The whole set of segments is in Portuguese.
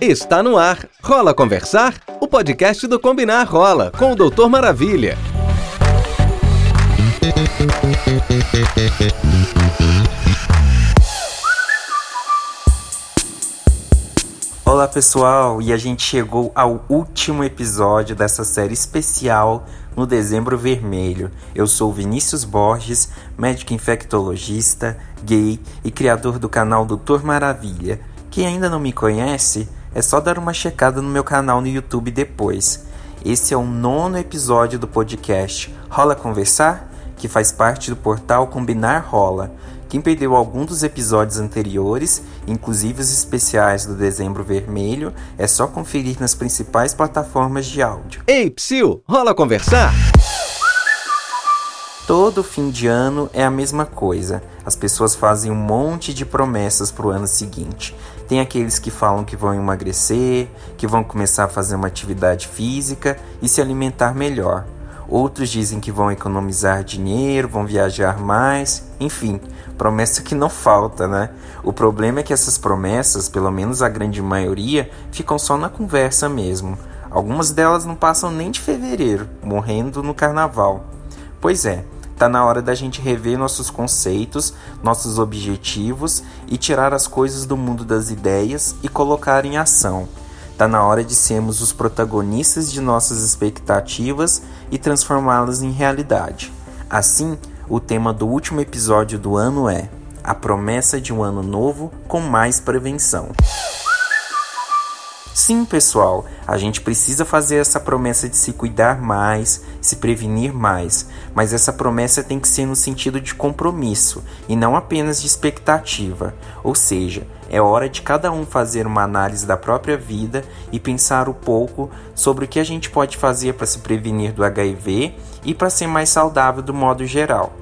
Está no ar. Rola Conversar? O podcast do Combinar Rola, com o Doutor Maravilha. Olá pessoal, e a gente chegou ao último episódio dessa série especial no Dezembro Vermelho. Eu sou Vinícius Borges, médico infectologista, gay e criador do canal Doutor Maravilha. Quem ainda não me conhece, é só dar uma checada no meu canal no YouTube depois. Esse é o nono episódio do podcast Rola Conversar, que faz parte do portal Combinar Rola. Quem perdeu algum dos episódios anteriores, inclusive os especiais do Dezembro Vermelho, é só conferir nas principais plataformas de áudio. Ei, Psyu, rola conversar? Todo fim de ano é a mesma coisa. As pessoas fazem um monte de promessas para o ano seguinte. Tem aqueles que falam que vão emagrecer, que vão começar a fazer uma atividade física e se alimentar melhor. Outros dizem que vão economizar dinheiro, vão viajar mais, enfim, promessa que não falta, né? O problema é que essas promessas, pelo menos a grande maioria, ficam só na conversa mesmo. Algumas delas não passam nem de fevereiro, morrendo no carnaval. Pois é, tá na hora da gente rever nossos conceitos, nossos objetivos e tirar as coisas do mundo das ideias e colocar em ação. Tá na hora de sermos os protagonistas de nossas expectativas e transformá-las em realidade. Assim, o tema do último episódio do ano é a promessa de um ano novo com mais prevenção. Sim, pessoal, a gente precisa fazer essa promessa de se cuidar mais, se prevenir mais, mas essa promessa tem que ser no sentido de compromisso e não apenas de expectativa. Ou seja, é hora de cada um fazer uma análise da própria vida e pensar um pouco sobre o que a gente pode fazer para se prevenir do HIV e para ser mais saudável do modo geral.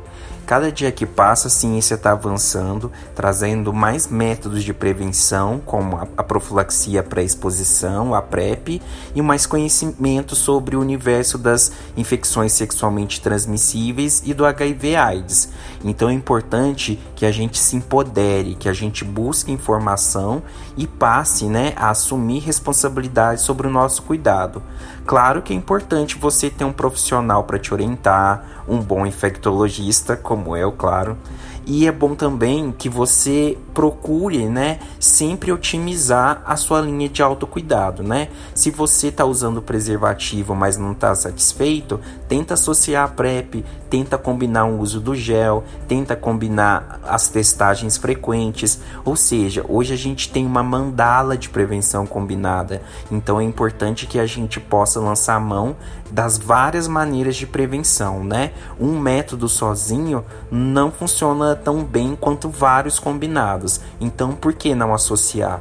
Cada dia que passa, a ciência está avançando, trazendo mais métodos de prevenção, como a, profilaxia pré-exposição, a PrEP, e mais conhecimento sobre o universo das infecções sexualmente transmissíveis e do HIV/AIDS. Então é importante que a gente se empodere, que a gente busque informação e passe né, a assumir responsabilidade sobre o nosso cuidado. Claro que é importante você ter um profissional para te orientar, um bom infectologista, como eu, claro. E é bom também que você procure, né, sempre otimizar a sua linha de autocuidado, né? Se você está usando preservativo, mas não está satisfeito, tenta associar a PrEP, tenta combinar o uso do gel, tenta combinar as testagens frequentes. Ou seja, hoje a gente tem uma mandala de prevenção combinada. Então é importante que a gente possa lançar a mão das várias maneiras de prevenção, né? Um método sozinho não funciona tão bem quanto vários combinados. Então, por que não associar?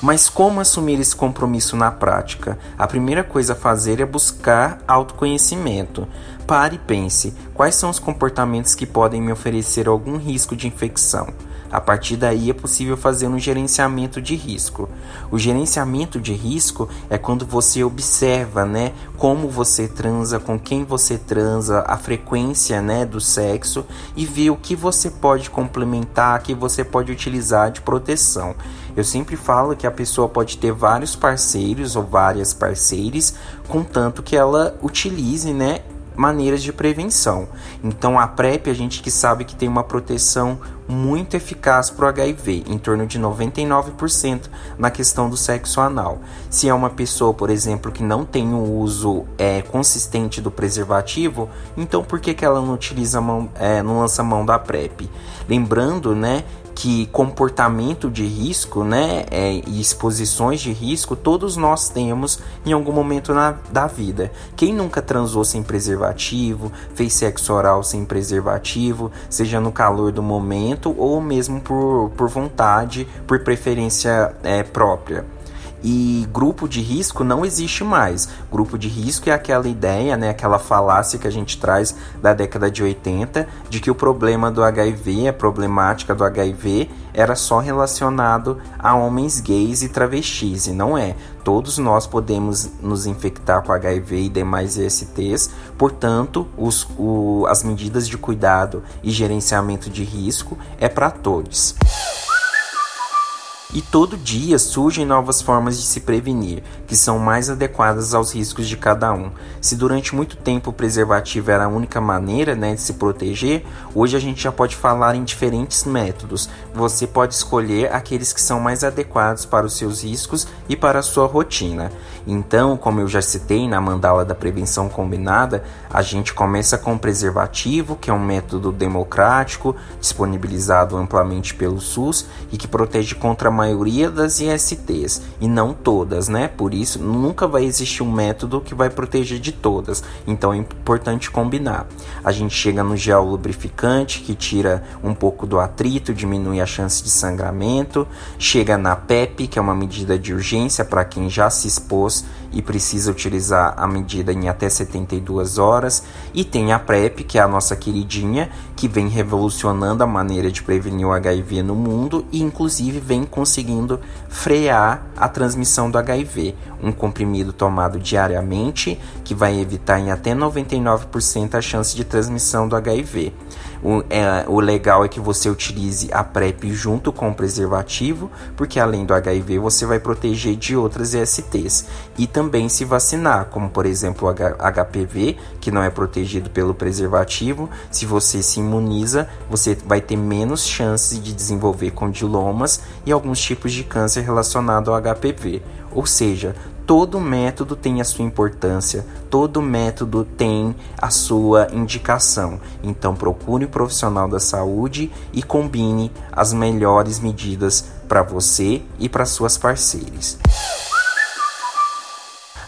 Mas como assumir esse compromisso na prática? A primeira coisa a fazer é buscar autoconhecimento. Pare e pense: quais são os comportamentos que podem me oferecer algum risco de infecção? A partir daí é possível fazer um gerenciamento de risco. O gerenciamento de risco é quando você observa, né, como você transa, com quem você transa, a frequência, né, do sexo e vê o que você pode complementar, que você pode utilizar de proteção. Eu sempre falo que a pessoa pode ter vários parceiros ou várias parceiras, contanto que ela utilize, né, maneiras de prevenção. Então a PrEP a gente que sabe que tem uma proteção muito eficaz para o HIV, em torno de 99% na questão do sexo anal. Se é uma pessoa, por exemplo, que não tem um uso é, consistente do preservativo, então por que, que ela não utiliza mão, é, não lança mão da PrEP? Lembrando, né, que comportamento de risco, né, é, e exposições de risco todos nós temos em algum momento na, da vida. Quem nunca transou sem preservativo, fez sexo oral sem preservativo, seja no calor do momento ou mesmo por, por vontade, por preferência é, própria. E grupo de risco não existe mais. Grupo de risco é aquela ideia, né, aquela falácia que a gente traz da década de 80 de que o problema do HIV, a problemática do HIV, era só relacionado a homens gays e travestis, e não é. Todos nós podemos nos infectar com HIV e demais ISTs, portanto, os, o, as medidas de cuidado e gerenciamento de risco é para todos. E todo dia surgem novas formas de se prevenir, que são mais adequadas aos riscos de cada um. Se durante muito tempo o preservativo era a única maneira né, de se proteger, hoje a gente já pode falar em diferentes métodos. Você pode escolher aqueles que são mais adequados para os seus riscos e para a sua rotina. Então, como eu já citei na mandala da prevenção combinada, a gente começa com o preservativo, que é um método democrático, disponibilizado amplamente pelo SUS e que protege contra maioria das ISTs e não todas, né? Por isso, nunca vai existir um método que vai proteger de todas. Então, é importante combinar. A gente chega no gel lubrificante, que tira um pouco do atrito, diminui a chance de sangramento. Chega na PEP, que é uma medida de urgência para quem já se expôs e precisa utilizar a medida em até 72 horas. E tem a PrEP, que é a nossa queridinha, que vem revolucionando a maneira de prevenir o HIV no mundo e, inclusive, vem conseguindo frear a transmissão do HIV. Um comprimido tomado diariamente que vai evitar em até 99% a chance de transmissão do HIV. O, é, o legal é que você utilize a PrEP junto com o preservativo, porque além do HIV você vai proteger de outras ISTs. E também se vacinar, como por exemplo o HPV, que não é protegido pelo preservativo. Se você se imuniza, você vai ter menos chances de desenvolver condilomas e alguns tipos de câncer relacionado ao HPV. Ou seja, todo método tem a sua importância, todo método tem a sua indicação. Então procure um profissional da saúde e combine as melhores medidas para você e para suas parceiras.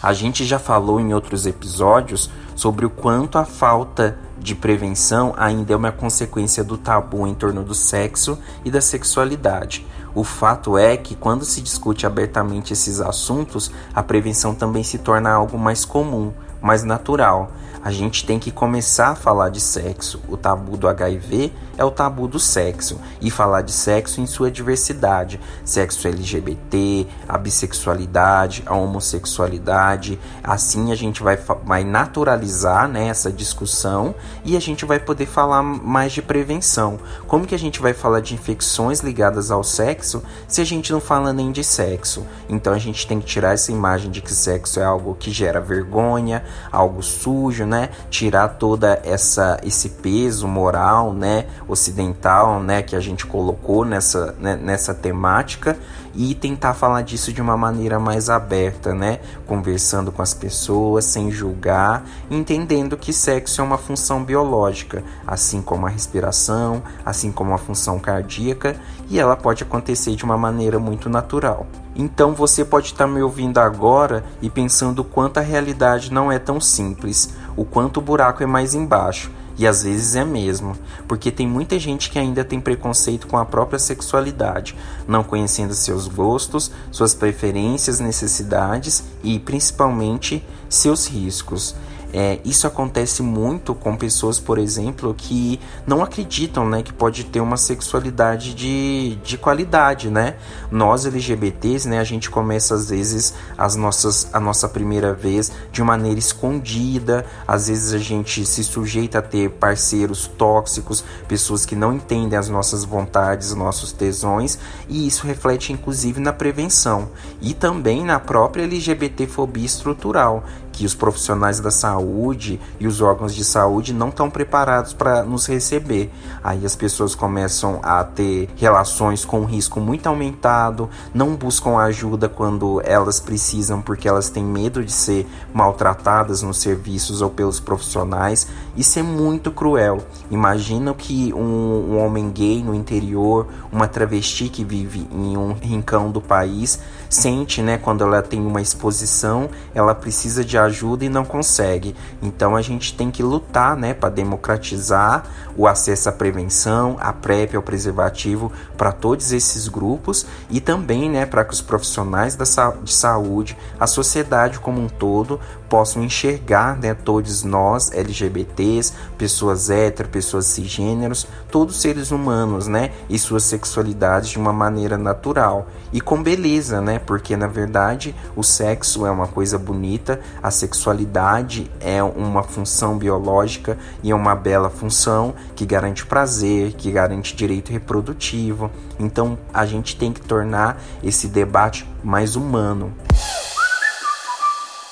A gente já falou em outros episódios sobre o quanto a falta de prevenção ainda é uma consequência do tabu em torno do sexo e da sexualidade. O fato é que, quando se discute abertamente esses assuntos, a prevenção também se torna algo mais comum, mais natural. A gente tem que começar a falar de sexo. O tabu do HIV é o tabu do sexo e falar de sexo em sua diversidade: sexo LGBT, a bissexualidade, a homossexualidade. Assim a gente vai, vai naturalizar né, essa discussão e a gente vai poder falar mais de prevenção. Como que a gente vai falar de infecções ligadas ao sexo se a gente não fala nem de sexo? Então a gente tem que tirar essa imagem de que sexo é algo que gera vergonha, algo sujo, né? Tirar toda essa esse peso moral, né? Ocidental, né? Que a gente colocou nessa né? nessa temática e tentar falar disso de uma maneira mais aberta, né? Conversando com as pessoas sem julgar, entendendo que sexo é uma função biológica, assim como a respiração, assim como a função cardíaca, e ela pode acontecer de uma maneira muito natural. Então você pode estar me ouvindo agora e pensando quanto a realidade não é tão simples, o quanto o buraco é mais embaixo. E às vezes é mesmo, porque tem muita gente que ainda tem preconceito com a própria sexualidade, não conhecendo seus gostos, suas preferências, necessidades e principalmente seus riscos. É, isso acontece muito com pessoas, por exemplo, que não acreditam né, que pode ter uma sexualidade de, de qualidade. Né? Nós LGBTs, né, a gente começa às vezes as nossas, a nossa primeira vez de maneira escondida, às vezes a gente se sujeita a ter parceiros tóxicos, pessoas que não entendem as nossas vontades, nossos tesões, e isso reflete inclusive na prevenção e também na própria LGBTfobia estrutural, que os profissionais da saúde e os órgãos de saúde não estão preparados para nos receber. Aí as pessoas começam a ter relações com risco muito aumentado, não buscam ajuda quando elas precisam porque elas têm medo de ser maltratadas nos serviços ou pelos profissionais. Isso é muito cruel. Imagina que um, um homem gay no interior, uma travesti que vive em um rincão do país, sente, né, quando ela tem uma exposição, ela precisa de ajuda e não consegue. Então a gente tem que lutar, né, para democratizar o acesso à prevenção, à PrEP, ao preservativo para todos esses grupos e também, né, para que os profissionais da sa de saúde, a sociedade como um todo possam enxergar, né, todos nós LGBTs, pessoas hétero, pessoas cisgêneros, todos seres humanos, né, e suas sexualidades de uma maneira natural e com beleza, né, porque na verdade o sexo é uma coisa bonita, a sexualidade é uma função biológica e é uma bela função que garante prazer, que garante direito reprodutivo. Então a gente tem que tornar esse debate mais humano.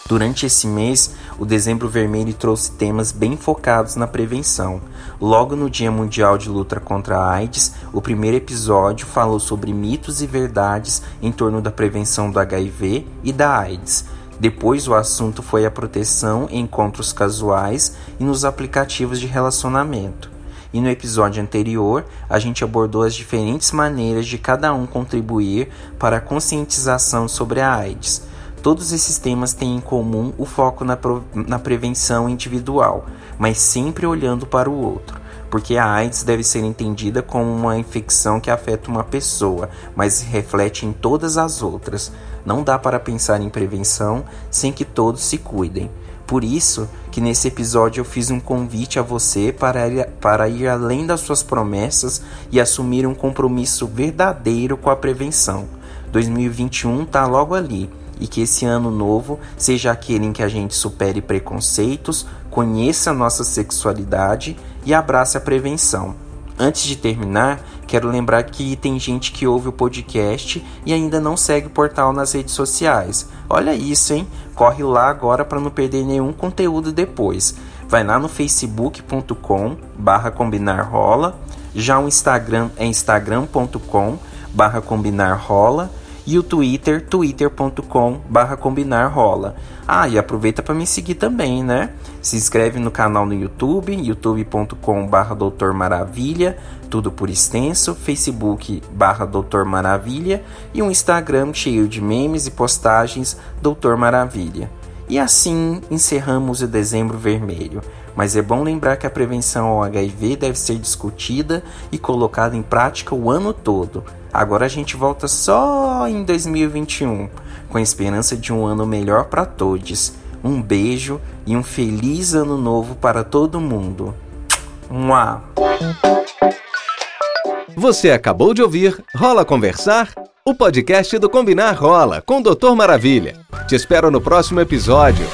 Durante esse mês, o Dezembro Vermelho trouxe temas bem focados na prevenção. Logo no Dia Mundial de Luta contra a AIDS, o primeiro episódio falou sobre mitos e verdades em torno da prevenção do HIV e da AIDS. Depois, o assunto foi a proteção em encontros casuais e nos aplicativos de relacionamento. E no episódio anterior, a gente abordou as diferentes maneiras de cada um contribuir para a conscientização sobre a AIDS. Todos esses temas têm em comum o foco na, na prevenção individual, mas sempre olhando para o outro, porque a AIDS deve ser entendida como uma infecção que afeta uma pessoa, mas reflete em todas as outras. Não dá para pensar em prevenção sem que todos se cuidem. Por isso que nesse episódio eu fiz um convite a você para ir, para ir além das suas promessas e assumir um compromisso verdadeiro com a prevenção. 2021 está logo ali e que esse ano novo seja aquele em que a gente supere preconceitos, conheça a nossa sexualidade e abrace a prevenção. Antes de terminar, quero lembrar que tem gente que ouve o podcast e ainda não segue o portal nas redes sociais. Olha isso, hein? Corre lá agora para não perder nenhum conteúdo depois. Vai lá no facebook.com barra combinar rola. Já o Instagram é instagram.com barra combinar rola e o Twitter, twitter.com barra combinar rola. Ah, e aproveita para me seguir também, né? Se inscreve no canal no YouTube, youtube.com barra doutor maravilha, tudo por extenso, facebook barra doutor maravilha e um Instagram cheio de memes e postagens doutor maravilha. E assim encerramos o dezembro vermelho. Mas é bom lembrar que a prevenção ao HIV deve ser discutida e colocada em prática o ano todo. Agora a gente volta só em 2021, com a esperança de um ano melhor para todos. Um beijo e um feliz ano novo para todo mundo. Mua. Você acabou de ouvir Rola Conversar, o podcast do Combinar Rola com o Doutor Maravilha. Te espero no próximo episódio.